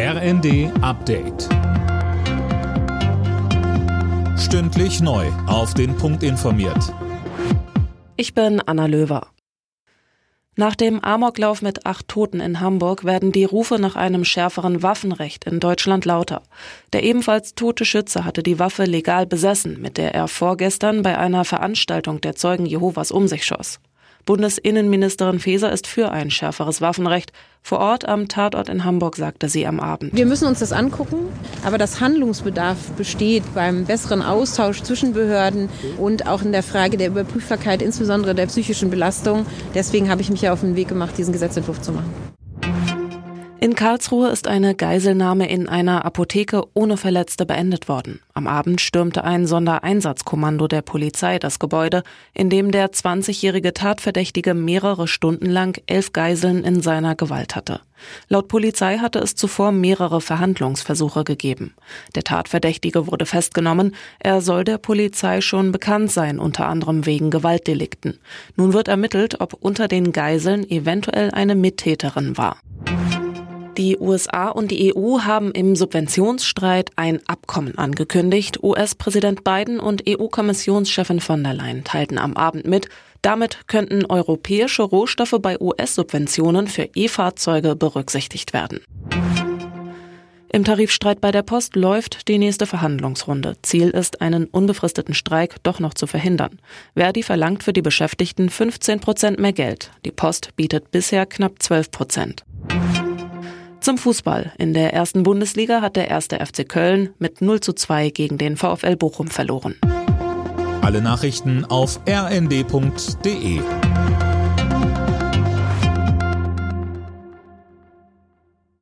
RND Update. Stündlich neu. Auf den Punkt informiert. Ich bin Anna Löwer. Nach dem Amoklauf mit acht Toten in Hamburg werden die Rufe nach einem schärferen Waffenrecht in Deutschland lauter. Der ebenfalls tote Schütze hatte die Waffe legal besessen, mit der er vorgestern bei einer Veranstaltung der Zeugen Jehovas um sich schoss. Bundesinnenministerin Faeser ist für ein schärferes Waffenrecht. Vor Ort am Tatort in Hamburg sagte sie am Abend. Wir müssen uns das angucken, aber das Handlungsbedarf besteht beim besseren Austausch zwischen Behörden und auch in der Frage der Überprüfbarkeit, insbesondere der psychischen Belastung. Deswegen habe ich mich ja auf den Weg gemacht, diesen Gesetzentwurf zu machen. In Karlsruhe ist eine Geiselnahme in einer Apotheke ohne Verletzte beendet worden. Am Abend stürmte ein Sondereinsatzkommando der Polizei das Gebäude, in dem der 20-jährige Tatverdächtige mehrere Stunden lang elf Geiseln in seiner Gewalt hatte. Laut Polizei hatte es zuvor mehrere Verhandlungsversuche gegeben. Der Tatverdächtige wurde festgenommen. Er soll der Polizei schon bekannt sein, unter anderem wegen Gewaltdelikten. Nun wird ermittelt, ob unter den Geiseln eventuell eine Mittäterin war. Die USA und die EU haben im Subventionsstreit ein Abkommen angekündigt. US-Präsident Biden und EU-Kommissionschefin von der Leyen teilten am Abend mit, damit könnten europäische Rohstoffe bei US-Subventionen für E-Fahrzeuge berücksichtigt werden. Im Tarifstreit bei der Post läuft die nächste Verhandlungsrunde. Ziel ist, einen unbefristeten Streik doch noch zu verhindern. Verdi verlangt für die Beschäftigten 15 Prozent mehr Geld. Die Post bietet bisher knapp 12 Prozent. Zum Fußball. In der ersten Bundesliga hat der erste FC Köln mit 0 zu 2 gegen den VfL Bochum verloren. Alle Nachrichten auf rnd.de